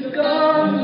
gone.